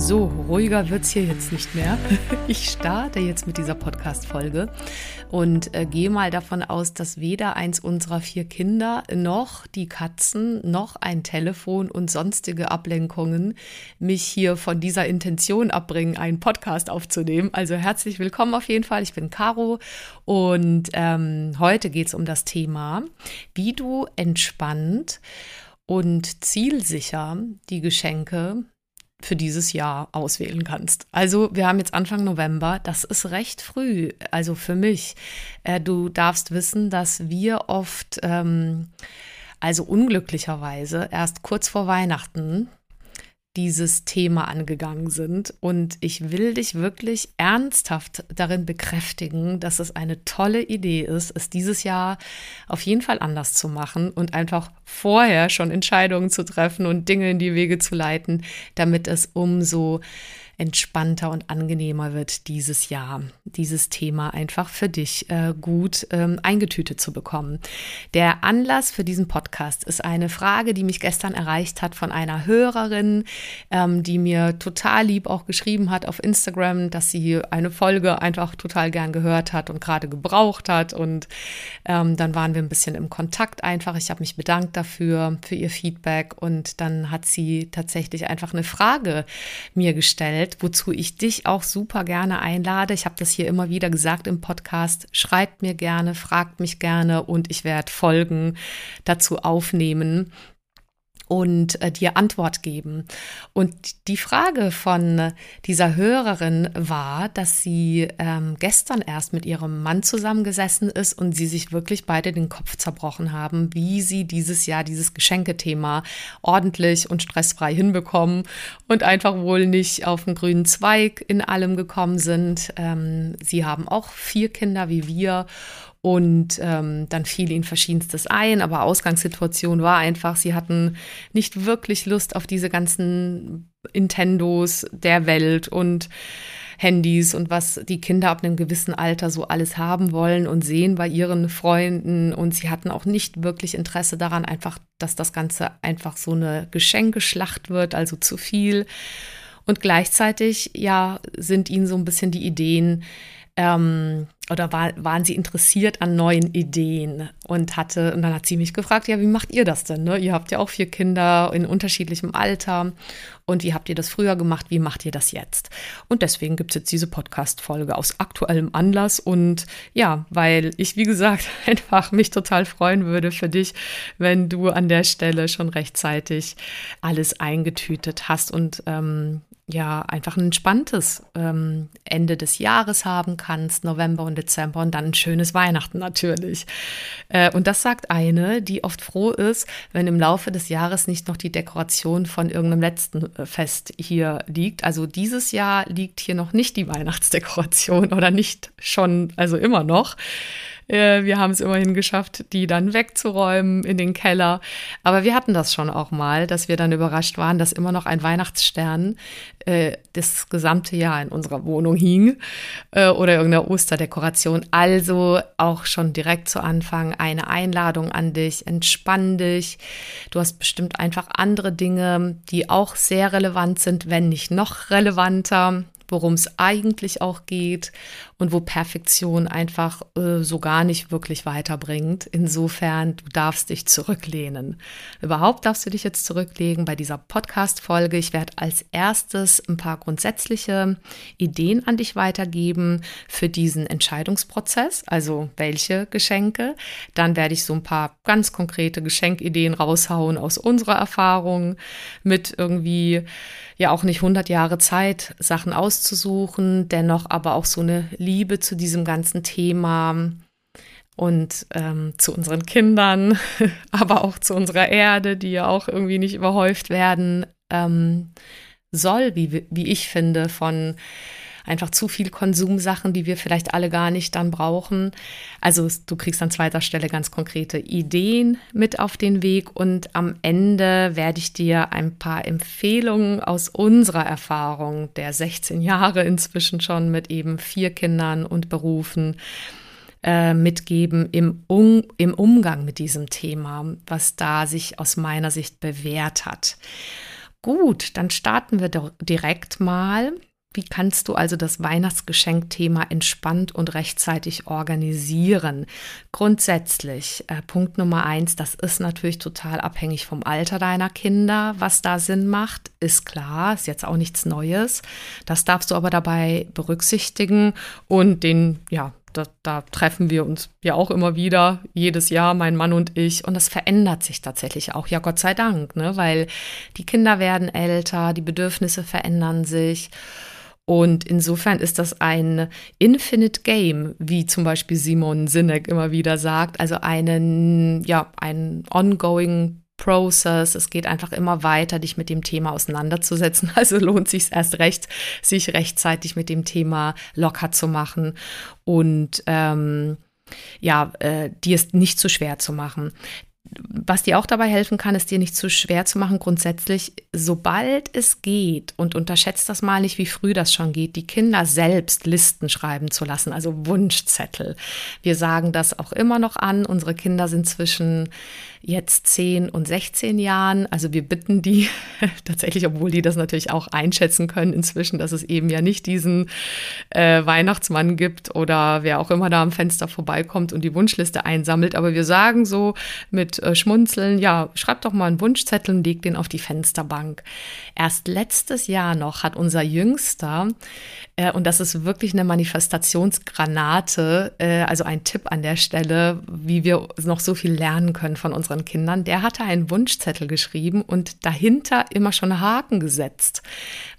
So, ruhiger wird's hier jetzt nicht mehr. Ich starte jetzt mit dieser Podcast-Folge und äh, gehe mal davon aus, dass weder eins unserer vier Kinder noch die Katzen noch ein Telefon und sonstige Ablenkungen mich hier von dieser Intention abbringen, einen Podcast aufzunehmen. Also herzlich willkommen auf jeden Fall. Ich bin Caro und ähm, heute geht's um das Thema, wie du entspannt und zielsicher die Geschenke für dieses Jahr auswählen kannst. Also wir haben jetzt Anfang November, das ist recht früh, also für mich. Äh, du darfst wissen, dass wir oft, ähm, also unglücklicherweise, erst kurz vor Weihnachten dieses Thema angegangen sind. Und ich will dich wirklich ernsthaft darin bekräftigen, dass es eine tolle Idee ist, es dieses Jahr auf jeden Fall anders zu machen und einfach vorher schon Entscheidungen zu treffen und Dinge in die Wege zu leiten, damit es umso entspannter und angenehmer wird dieses Jahr, dieses Thema einfach für dich äh, gut ähm, eingetütet zu bekommen. Der Anlass für diesen Podcast ist eine Frage, die mich gestern erreicht hat von einer Hörerin, ähm, die mir total lieb auch geschrieben hat auf Instagram, dass sie eine Folge einfach total gern gehört hat und gerade gebraucht hat. Und ähm, dann waren wir ein bisschen im Kontakt einfach. Ich habe mich bedankt dafür, für ihr Feedback. Und dann hat sie tatsächlich einfach eine Frage mir gestellt Welt, wozu ich dich auch super gerne einlade. Ich habe das hier immer wieder gesagt im Podcast. Schreibt mir gerne, fragt mich gerne und ich werde Folgen dazu aufnehmen und äh, dir Antwort geben. Und die Frage von dieser Hörerin war, dass sie ähm, gestern erst mit ihrem Mann zusammengesessen ist und sie sich wirklich beide den Kopf zerbrochen haben, wie sie dieses Jahr dieses Geschenkethema ordentlich und stressfrei hinbekommen und einfach wohl nicht auf den grünen Zweig in allem gekommen sind. Ähm, sie haben auch vier Kinder wie wir und ähm, dann fiel ihnen verschiedenstes ein, aber Ausgangssituation war einfach, sie hatten nicht wirklich Lust auf diese ganzen Nintendos der Welt und Handys und was die Kinder ab einem gewissen Alter so alles haben wollen und sehen bei ihren Freunden. Und sie hatten auch nicht wirklich Interesse daran, einfach, dass das Ganze einfach so eine Geschenkeschlacht wird, also zu viel. Und gleichzeitig, ja, sind ihnen so ein bisschen die Ideen, ähm, oder war, waren sie interessiert an neuen Ideen und hatte, und dann hat sie mich gefragt, ja, wie macht ihr das denn? Ne? Ihr habt ja auch vier Kinder in unterschiedlichem Alter und wie habt ihr das früher gemacht? Wie macht ihr das jetzt? Und deswegen gibt es jetzt diese Podcast-Folge aus aktuellem Anlass und ja, weil ich, wie gesagt, einfach mich total freuen würde für dich, wenn du an der Stelle schon rechtzeitig alles eingetütet hast und ähm, ja einfach ein entspanntes ähm, Ende des Jahres haben kannst, November und Dezember und dann ein schönes Weihnachten natürlich. Äh, und das sagt eine, die oft froh ist, wenn im Laufe des Jahres nicht noch die Dekoration von irgendeinem letzten äh, Fest hier liegt. Also dieses Jahr liegt hier noch nicht die Weihnachtsdekoration oder nicht schon, also immer noch. Äh, wir haben es immerhin geschafft, die dann wegzuräumen in den Keller. Aber wir hatten das schon auch mal, dass wir dann überrascht waren, dass immer noch ein Weihnachtsstern äh, das gesamte Jahr in unserer Wohnung hing äh, oder irgendeine Osterdekoration. Also auch schon direkt zu Anfang eine Einladung an dich. Entspann dich. Du hast bestimmt einfach andere Dinge, die auch sehr relevant sind, wenn nicht noch relevanter worum es eigentlich auch geht und wo Perfektion einfach äh, so gar nicht wirklich weiterbringt. Insofern, du darfst dich zurücklehnen. Überhaupt darfst du dich jetzt zurücklegen bei dieser Podcast-Folge. Ich werde als erstes ein paar grundsätzliche Ideen an dich weitergeben für diesen Entscheidungsprozess, also welche Geschenke. Dann werde ich so ein paar ganz konkrete Geschenkideen raushauen aus unserer Erfahrung mit irgendwie ja auch nicht 100 Jahre Zeit, Sachen auszusuchen, dennoch aber auch so eine Liebe zu diesem ganzen Thema und ähm, zu unseren Kindern, aber auch zu unserer Erde, die ja auch irgendwie nicht überhäuft werden ähm, soll, wie, wie ich finde, von einfach zu viel Konsumsachen, die wir vielleicht alle gar nicht dann brauchen. Also du kriegst an zweiter Stelle ganz konkrete Ideen mit auf den Weg und am Ende werde ich dir ein paar Empfehlungen aus unserer Erfahrung der 16 Jahre inzwischen schon mit eben vier Kindern und Berufen äh, mitgeben im, um, im Umgang mit diesem Thema, was da sich aus meiner Sicht bewährt hat. Gut, dann starten wir direkt mal wie kannst du also das Weihnachtsgeschenkthema entspannt und rechtzeitig organisieren? Grundsätzlich, äh, Punkt Nummer eins, das ist natürlich total abhängig vom Alter deiner Kinder, was da Sinn macht, ist klar, ist jetzt auch nichts Neues. Das darfst du aber dabei berücksichtigen und den, ja, da, da, treffen wir uns ja auch immer wieder, jedes Jahr, mein Mann und ich. Und das verändert sich tatsächlich auch, ja Gott sei Dank, ne? weil die Kinder werden älter, die Bedürfnisse verändern sich. Und insofern ist das ein Infinite Game, wie zum Beispiel Simon Sinek immer wieder sagt. Also einen, ja, ein ongoing Process. Es geht einfach immer weiter, dich mit dem Thema auseinanderzusetzen. Also lohnt sich erst recht, sich rechtzeitig mit dem Thema locker zu machen und ähm, ja, äh, dir es nicht zu schwer zu machen. Was dir auch dabei helfen kann, ist dir nicht zu schwer zu machen. Grundsätzlich, sobald es geht, und unterschätzt das mal nicht, wie früh das schon geht, die Kinder selbst Listen schreiben zu lassen, also Wunschzettel. Wir sagen das auch immer noch an. Unsere Kinder sind zwischen jetzt 10 und 16 Jahren. Also wir bitten die tatsächlich, obwohl die das natürlich auch einschätzen können inzwischen, dass es eben ja nicht diesen äh, Weihnachtsmann gibt oder wer auch immer da am Fenster vorbeikommt und die Wunschliste einsammelt. Aber wir sagen so mit äh, Schmunzeln, ja, schreibt doch mal einen Wunschzettel und legt den auf die Fensterbank. Erst letztes Jahr noch hat unser Jüngster, äh, und das ist wirklich eine Manifestationsgranate, äh, also ein Tipp an der Stelle, wie wir noch so viel lernen können von uns unseren Kindern, der hatte einen Wunschzettel geschrieben und dahinter immer schon Haken gesetzt.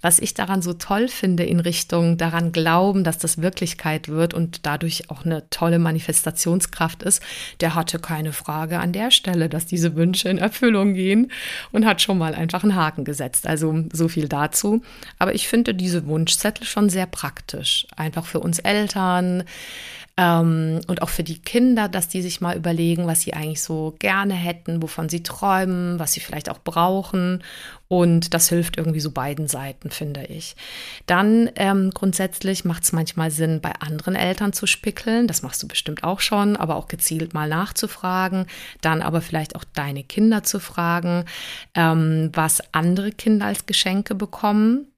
Was ich daran so toll finde in Richtung daran glauben, dass das Wirklichkeit wird und dadurch auch eine tolle Manifestationskraft ist, der hatte keine Frage an der Stelle, dass diese Wünsche in Erfüllung gehen und hat schon mal einfach einen Haken gesetzt. Also so viel dazu. Aber ich finde diese Wunschzettel schon sehr praktisch. Einfach für uns Eltern, ähm, und auch für die Kinder, dass die sich mal überlegen, was sie eigentlich so gerne hätten, wovon sie träumen, was sie vielleicht auch brauchen. Und das hilft irgendwie so beiden Seiten, finde ich. Dann ähm, grundsätzlich macht es manchmal Sinn, bei anderen Eltern zu spickeln. Das machst du bestimmt auch schon, aber auch gezielt mal nachzufragen. Dann aber vielleicht auch deine Kinder zu fragen, ähm, was andere Kinder als Geschenke bekommen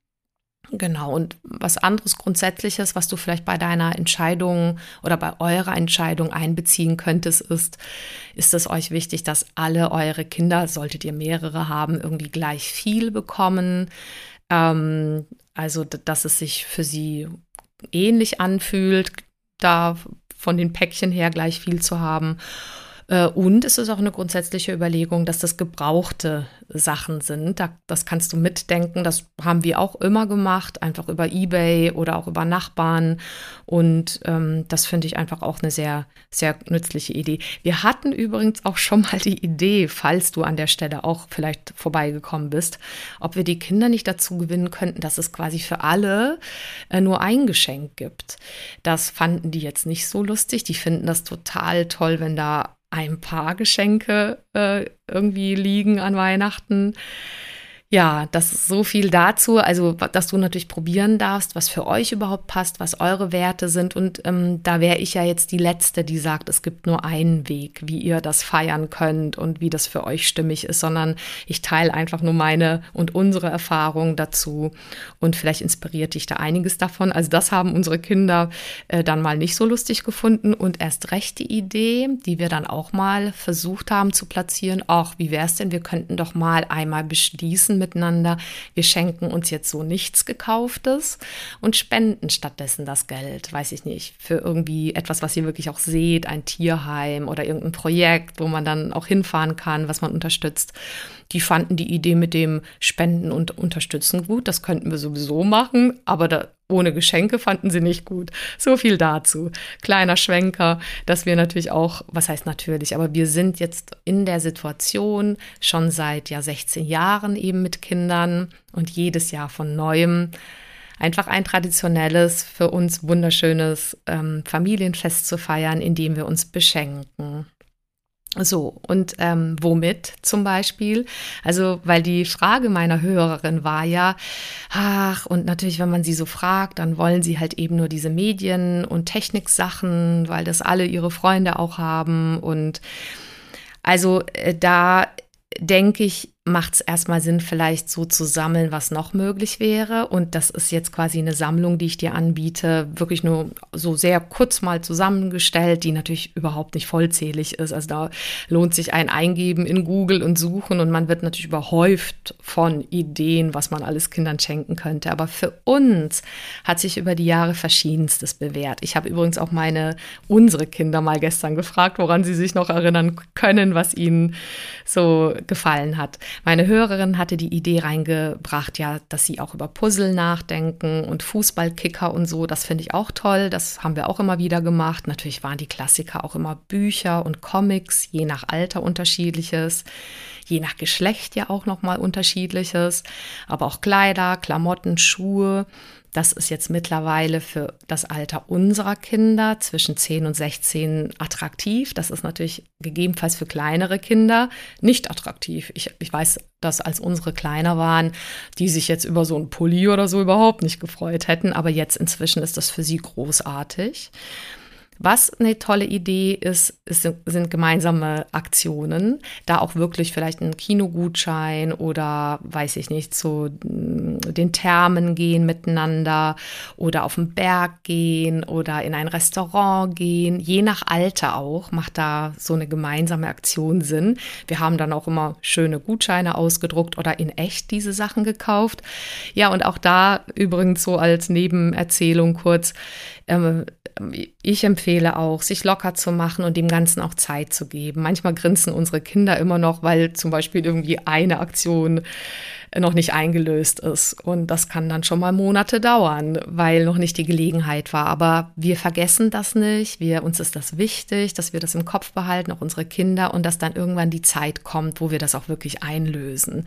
Genau, und was anderes Grundsätzliches, was du vielleicht bei deiner Entscheidung oder bei eurer Entscheidung einbeziehen könntest, ist, ist es euch wichtig, dass alle eure Kinder, solltet ihr mehrere haben, irgendwie gleich viel bekommen. Ähm, also, dass es sich für sie ähnlich anfühlt, da von den Päckchen her gleich viel zu haben. Äh, und es ist auch eine grundsätzliche Überlegung, dass das gebrauchte Sachen sind. das kannst du mitdenken. Das haben wir auch immer gemacht, einfach über eBay oder auch über Nachbarn. Und ähm, das finde ich einfach auch eine sehr, sehr nützliche Idee. Wir hatten übrigens auch schon mal die Idee, falls du an der Stelle auch vielleicht vorbeigekommen bist, ob wir die Kinder nicht dazu gewinnen könnten, dass es quasi für alle äh, nur ein Geschenk gibt. Das fanden die jetzt nicht so lustig. Die finden das total toll, wenn da ein paar Geschenke äh, irgendwie liegen an Weihnachten. Ja, das ist so viel dazu. Also, dass du natürlich probieren darfst, was für euch überhaupt passt, was eure Werte sind. Und ähm, da wäre ich ja jetzt die Letzte, die sagt, es gibt nur einen Weg, wie ihr das feiern könnt und wie das für euch stimmig ist, sondern ich teile einfach nur meine und unsere Erfahrungen dazu. Und vielleicht inspiriert dich da einiges davon. Also, das haben unsere Kinder äh, dann mal nicht so lustig gefunden. Und erst recht die Idee, die wir dann auch mal versucht haben zu platzieren, auch wie wäre es denn, wir könnten doch mal einmal beschließen, miteinander, wir schenken uns jetzt so nichts gekauftes und spenden stattdessen das Geld, weiß ich nicht, für irgendwie etwas, was ihr wirklich auch seht, ein Tierheim oder irgendein Projekt, wo man dann auch hinfahren kann, was man unterstützt. Die fanden die Idee mit dem Spenden und Unterstützen gut. Das könnten wir sowieso machen, aber da, ohne Geschenke fanden sie nicht gut. So viel dazu. Kleiner Schwenker, dass wir natürlich auch, was heißt natürlich, aber wir sind jetzt in der Situation schon seit ja 16 Jahren eben mit Kindern und jedes Jahr von neuem einfach ein traditionelles, für uns wunderschönes ähm, Familienfest zu feiern, indem wir uns beschenken. So, und ähm, womit zum Beispiel? Also, weil die Frage meiner Hörerin war ja, ach, und natürlich, wenn man sie so fragt, dann wollen sie halt eben nur diese Medien- und Techniksachen, weil das alle ihre Freunde auch haben. Und also äh, da denke ich, macht es erstmal Sinn, vielleicht so zu sammeln, was noch möglich wäre. Und das ist jetzt quasi eine Sammlung, die ich dir anbiete, wirklich nur so sehr kurz mal zusammengestellt, die natürlich überhaupt nicht vollzählig ist. Also da lohnt sich ein Eingeben in Google und Suchen und man wird natürlich überhäuft von Ideen, was man alles Kindern schenken könnte. Aber für uns hat sich über die Jahre verschiedenstes bewährt. Ich habe übrigens auch meine, unsere Kinder mal gestern gefragt, woran sie sich noch erinnern können, was ihnen so gefallen hat. Meine Hörerin hatte die Idee reingebracht, ja, dass sie auch über Puzzle nachdenken und Fußballkicker und so. Das finde ich auch toll. Das haben wir auch immer wieder gemacht. Natürlich waren die Klassiker auch immer Bücher und Comics, je nach Alter unterschiedliches, je nach Geschlecht ja auch nochmal unterschiedliches, aber auch Kleider, Klamotten, Schuhe. Das ist jetzt mittlerweile für das Alter unserer Kinder zwischen 10 und 16 attraktiv. Das ist natürlich gegebenenfalls für kleinere Kinder nicht attraktiv. Ich, ich weiß, dass als unsere kleiner waren, die sich jetzt über so einen Pulli oder so überhaupt nicht gefreut hätten. Aber jetzt inzwischen ist das für sie großartig. Was eine tolle Idee ist, ist, sind gemeinsame Aktionen. Da auch wirklich vielleicht ein Kinogutschein oder weiß ich nicht, zu mm, den Thermen gehen miteinander oder auf den Berg gehen oder in ein Restaurant gehen. Je nach Alter auch macht da so eine gemeinsame Aktion Sinn. Wir haben dann auch immer schöne Gutscheine ausgedruckt oder in echt diese Sachen gekauft. Ja, und auch da übrigens so als Nebenerzählung kurz. Ähm, ich empfehle auch, sich locker zu machen und dem Ganzen auch Zeit zu geben. Manchmal grinsen unsere Kinder immer noch, weil zum Beispiel irgendwie eine Aktion noch nicht eingelöst ist. Und das kann dann schon mal Monate dauern, weil noch nicht die Gelegenheit war. Aber wir vergessen das nicht. Wir, uns ist das wichtig, dass wir das im Kopf behalten, auch unsere Kinder, und dass dann irgendwann die Zeit kommt, wo wir das auch wirklich einlösen.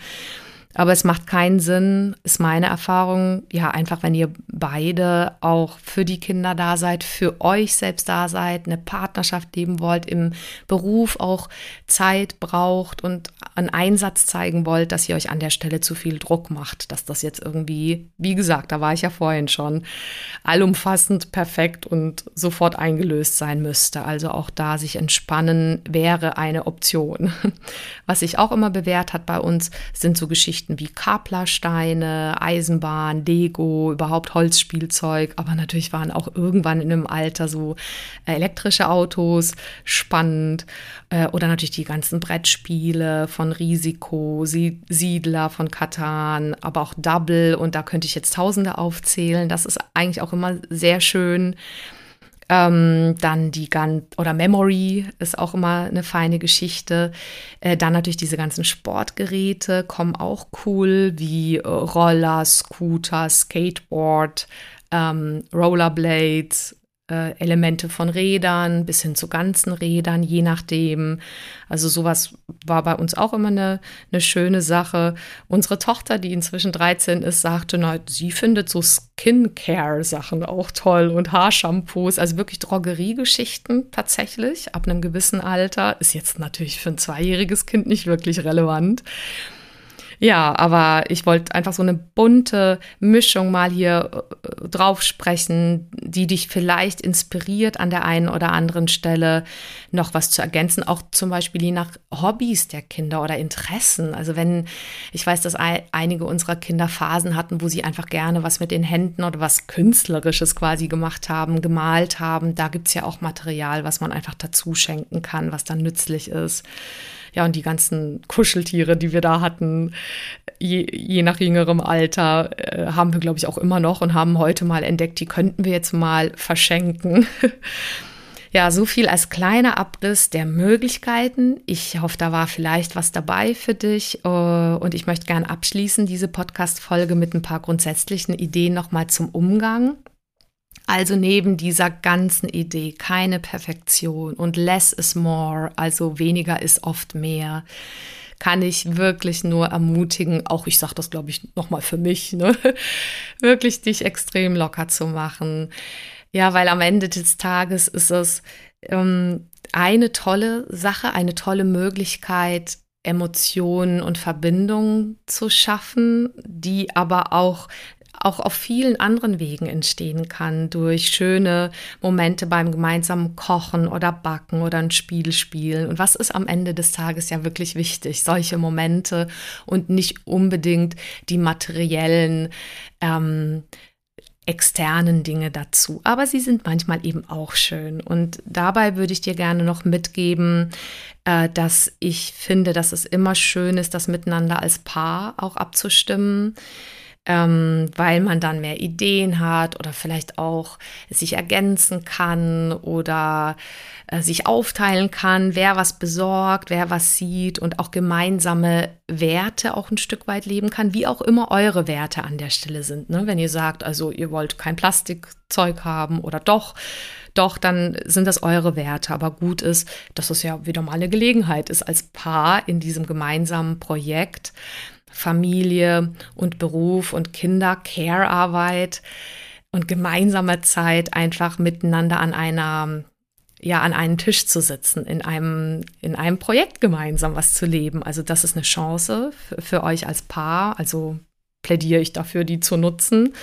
Aber es macht keinen Sinn, ist meine Erfahrung, ja, einfach wenn ihr beide auch für die Kinder da seid, für euch selbst da seid, eine Partnerschaft leben wollt, im Beruf auch Zeit braucht und einen Einsatz zeigen wollt, dass ihr euch an der Stelle zu viel Druck macht, dass das jetzt irgendwie, wie gesagt, da war ich ja vorhin schon, allumfassend perfekt und sofort eingelöst sein müsste. Also auch da sich entspannen wäre eine Option. Was sich auch immer bewährt hat bei uns, sind so Geschichten, Geschichten wie Kaplersteine, Eisenbahn, Lego, überhaupt Holzspielzeug. Aber natürlich waren auch irgendwann in einem Alter so äh, elektrische Autos spannend. Äh, oder natürlich die ganzen Brettspiele von Risiko, Siedler von Katan, aber auch Double. Und da könnte ich jetzt Tausende aufzählen. Das ist eigentlich auch immer sehr schön. Ähm, dann die ganz, oder Memory ist auch immer eine feine Geschichte. Äh, dann natürlich diese ganzen Sportgeräte kommen auch cool, wie äh, Roller, Scooter, Skateboard, ähm, Rollerblades, äh, Elemente von Rädern bis hin zu ganzen Rädern, je nachdem. Also sowas war bei uns auch immer eine, eine schöne Sache. Unsere Tochter, die inzwischen 13 ist, sagte, na, sie findet so Skincare-Sachen auch toll und Haarshampoos, also wirklich Drogeriegeschichten tatsächlich ab einem gewissen Alter. Ist jetzt natürlich für ein zweijähriges Kind nicht wirklich relevant. Ja, aber ich wollte einfach so eine bunte Mischung mal hier äh, drauf sprechen, die dich vielleicht inspiriert an der einen oder anderen Stelle noch was zu ergänzen, auch zum Beispiel je nach Hobbys der Kinder oder Interessen. Also wenn ich weiß, dass einige unserer Kinder Phasen hatten, wo sie einfach gerne was mit den Händen oder was Künstlerisches quasi gemacht haben, gemalt haben, da gibt es ja auch Material, was man einfach dazu schenken kann, was dann nützlich ist. Ja, und die ganzen Kuscheltiere, die wir da hatten, je, je nach jüngerem Alter, äh, haben wir, glaube ich, auch immer noch und haben heute mal entdeckt, die könnten wir jetzt mal verschenken. ja, so viel als kleiner Abriss der Möglichkeiten. Ich hoffe, da war vielleicht was dabei für dich. Äh, und ich möchte gerne abschließen, diese Podcast-Folge mit ein paar grundsätzlichen Ideen nochmal zum Umgang. Also neben dieser ganzen Idee, keine Perfektion und less is more, also weniger ist oft mehr, kann ich wirklich nur ermutigen, auch ich sage das, glaube ich, nochmal für mich, ne? wirklich dich extrem locker zu machen. Ja, weil am Ende des Tages ist es ähm, eine tolle Sache, eine tolle Möglichkeit, Emotionen und Verbindungen zu schaffen, die aber auch auch auf vielen anderen Wegen entstehen kann, durch schöne Momente beim gemeinsamen Kochen oder Backen oder ein Spiel spielen. Und was ist am Ende des Tages ja wirklich wichtig? Solche Momente und nicht unbedingt die materiellen ähm, externen Dinge dazu. Aber sie sind manchmal eben auch schön. Und dabei würde ich dir gerne noch mitgeben, äh, dass ich finde, dass es immer schön ist, das miteinander als Paar auch abzustimmen ähm, weil man dann mehr Ideen hat oder vielleicht auch sich ergänzen kann oder äh, sich aufteilen kann, wer was besorgt, wer was sieht und auch gemeinsame Werte auch ein Stück weit leben kann, wie auch immer eure Werte an der Stelle sind. Ne? Wenn ihr sagt, also ihr wollt kein Plastikzeug haben oder doch, doch, dann sind das eure Werte. Aber gut ist, dass es ja wieder mal eine Gelegenheit ist, als Paar in diesem gemeinsamen Projekt Familie und Beruf und Kinder, Care-Arbeit und gemeinsame Zeit einfach miteinander an einer ja an einen Tisch zu sitzen, in einem, in einem Projekt gemeinsam was zu leben. Also das ist eine Chance für euch als Paar. Also plädiere ich dafür, die zu nutzen.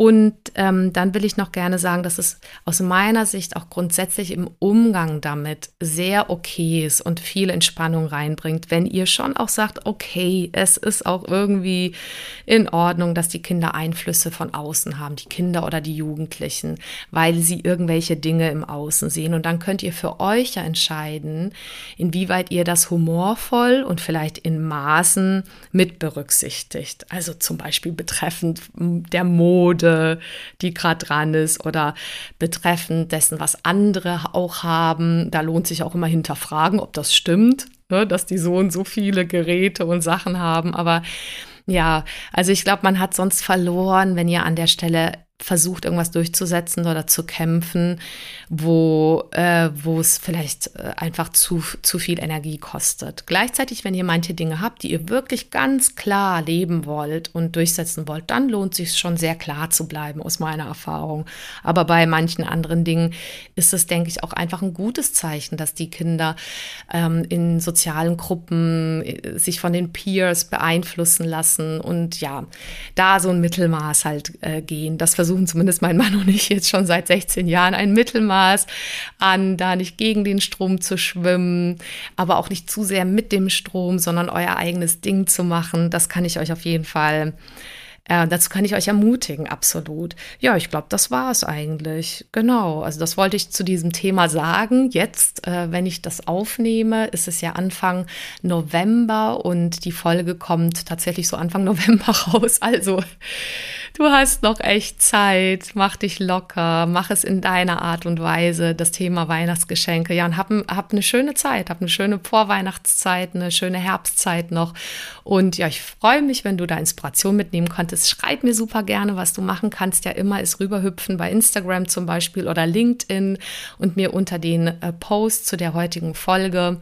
Und ähm, dann will ich noch gerne sagen, dass es aus meiner Sicht auch grundsätzlich im Umgang damit sehr okay ist und viel Entspannung reinbringt, wenn ihr schon auch sagt, okay, es ist auch irgendwie in Ordnung, dass die Kinder Einflüsse von außen haben, die Kinder oder die Jugendlichen, weil sie irgendwelche Dinge im Außen sehen. Und dann könnt ihr für euch ja entscheiden, inwieweit ihr das humorvoll und vielleicht in Maßen mit berücksichtigt. Also zum Beispiel betreffend der Mode Mode, die gerade dran ist oder betreffend dessen, was andere auch haben. Da lohnt sich auch immer hinterfragen, ob das stimmt, ne, dass die so und so viele Geräte und Sachen haben. Aber ja, also ich glaube, man hat sonst verloren, wenn ihr an der Stelle versucht, irgendwas durchzusetzen oder zu kämpfen, wo, äh, wo es vielleicht äh, einfach zu, zu viel Energie kostet. Gleichzeitig, wenn ihr manche Dinge habt, die ihr wirklich ganz klar leben wollt und durchsetzen wollt, dann lohnt sich schon sehr klar zu bleiben, aus meiner Erfahrung. Aber bei manchen anderen Dingen ist es, denke ich, auch einfach ein gutes Zeichen, dass die Kinder ähm, in sozialen Gruppen äh, sich von den Peers beeinflussen lassen und ja, da so ein Mittelmaß halt äh, gehen. Das versucht versuchen zumindest mein Mann und ich jetzt schon seit 16 Jahren ein Mittelmaß an, da nicht gegen den Strom zu schwimmen, aber auch nicht zu sehr mit dem Strom, sondern euer eigenes Ding zu machen. Das kann ich euch auf jeden Fall äh, dazu kann ich euch ermutigen, absolut. Ja, ich glaube, das war es eigentlich. Genau. Also das wollte ich zu diesem Thema sagen. Jetzt, äh, wenn ich das aufnehme, ist es ja Anfang November und die Folge kommt tatsächlich so Anfang November raus. Also du hast noch echt Zeit. Mach dich locker. Mach es in deiner Art und Weise. Das Thema Weihnachtsgeschenke. Ja, und hab, hab eine schöne Zeit. Hab eine schöne Vorweihnachtszeit, eine schöne Herbstzeit noch. Und ja, ich freue mich, wenn du da Inspiration mitnehmen konntest ist. Schreib mir super gerne, was du machen kannst. Ja, immer ist rüberhüpfen bei Instagram zum Beispiel oder LinkedIn und mir unter den äh, Post zu der heutigen Folge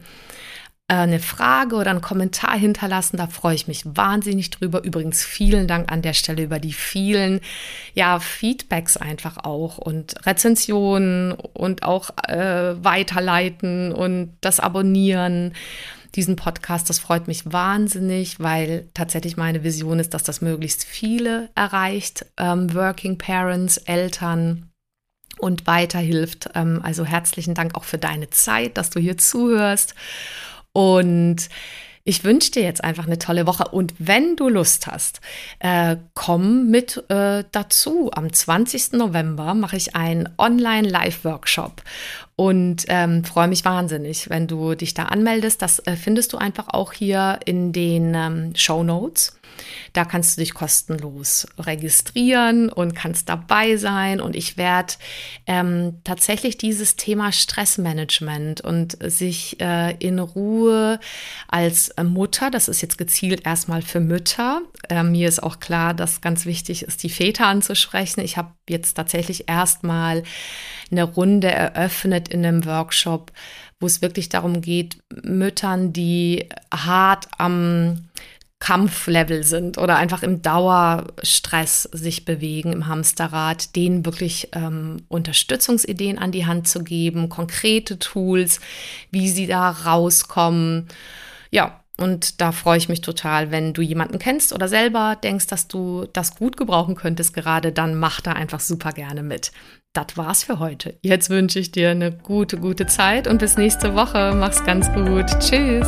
äh, eine Frage oder einen Kommentar hinterlassen. Da freue ich mich wahnsinnig drüber. Übrigens vielen Dank an der Stelle über die vielen ja, Feedbacks einfach auch und Rezensionen und auch äh, weiterleiten und das Abonnieren diesen Podcast. Das freut mich wahnsinnig, weil tatsächlich meine Vision ist, dass das möglichst viele erreicht. Ähm, Working Parents, Eltern und weiterhilft. Ähm, also herzlichen Dank auch für deine Zeit, dass du hier zuhörst. Und ich wünsche dir jetzt einfach eine tolle Woche und wenn du Lust hast, äh, komm mit äh, dazu. Am 20. November mache ich einen Online-Live-Workshop und ähm, freue mich wahnsinnig, wenn du dich da anmeldest. Das äh, findest du einfach auch hier in den ähm, Show Notes. Da kannst du dich kostenlos registrieren und kannst dabei sein. Und ich werde ähm, tatsächlich dieses Thema Stressmanagement und sich äh, in Ruhe als Mutter, das ist jetzt gezielt erstmal für Mütter. Äh, mir ist auch klar, dass ganz wichtig ist, die Väter anzusprechen. Ich habe jetzt tatsächlich erstmal eine Runde eröffnet in einem Workshop, wo es wirklich darum geht, Müttern, die hart am Kampflevel sind oder einfach im Dauerstress sich bewegen im Hamsterrad, denen wirklich ähm, Unterstützungsideen an die Hand zu geben, konkrete Tools, wie sie da rauskommen. Ja, und da freue ich mich total, wenn du jemanden kennst oder selber denkst, dass du das gut gebrauchen könntest gerade, dann mach da einfach super gerne mit. Das war's für heute. Jetzt wünsche ich dir eine gute, gute Zeit und bis nächste Woche. Mach's ganz gut. Tschüss.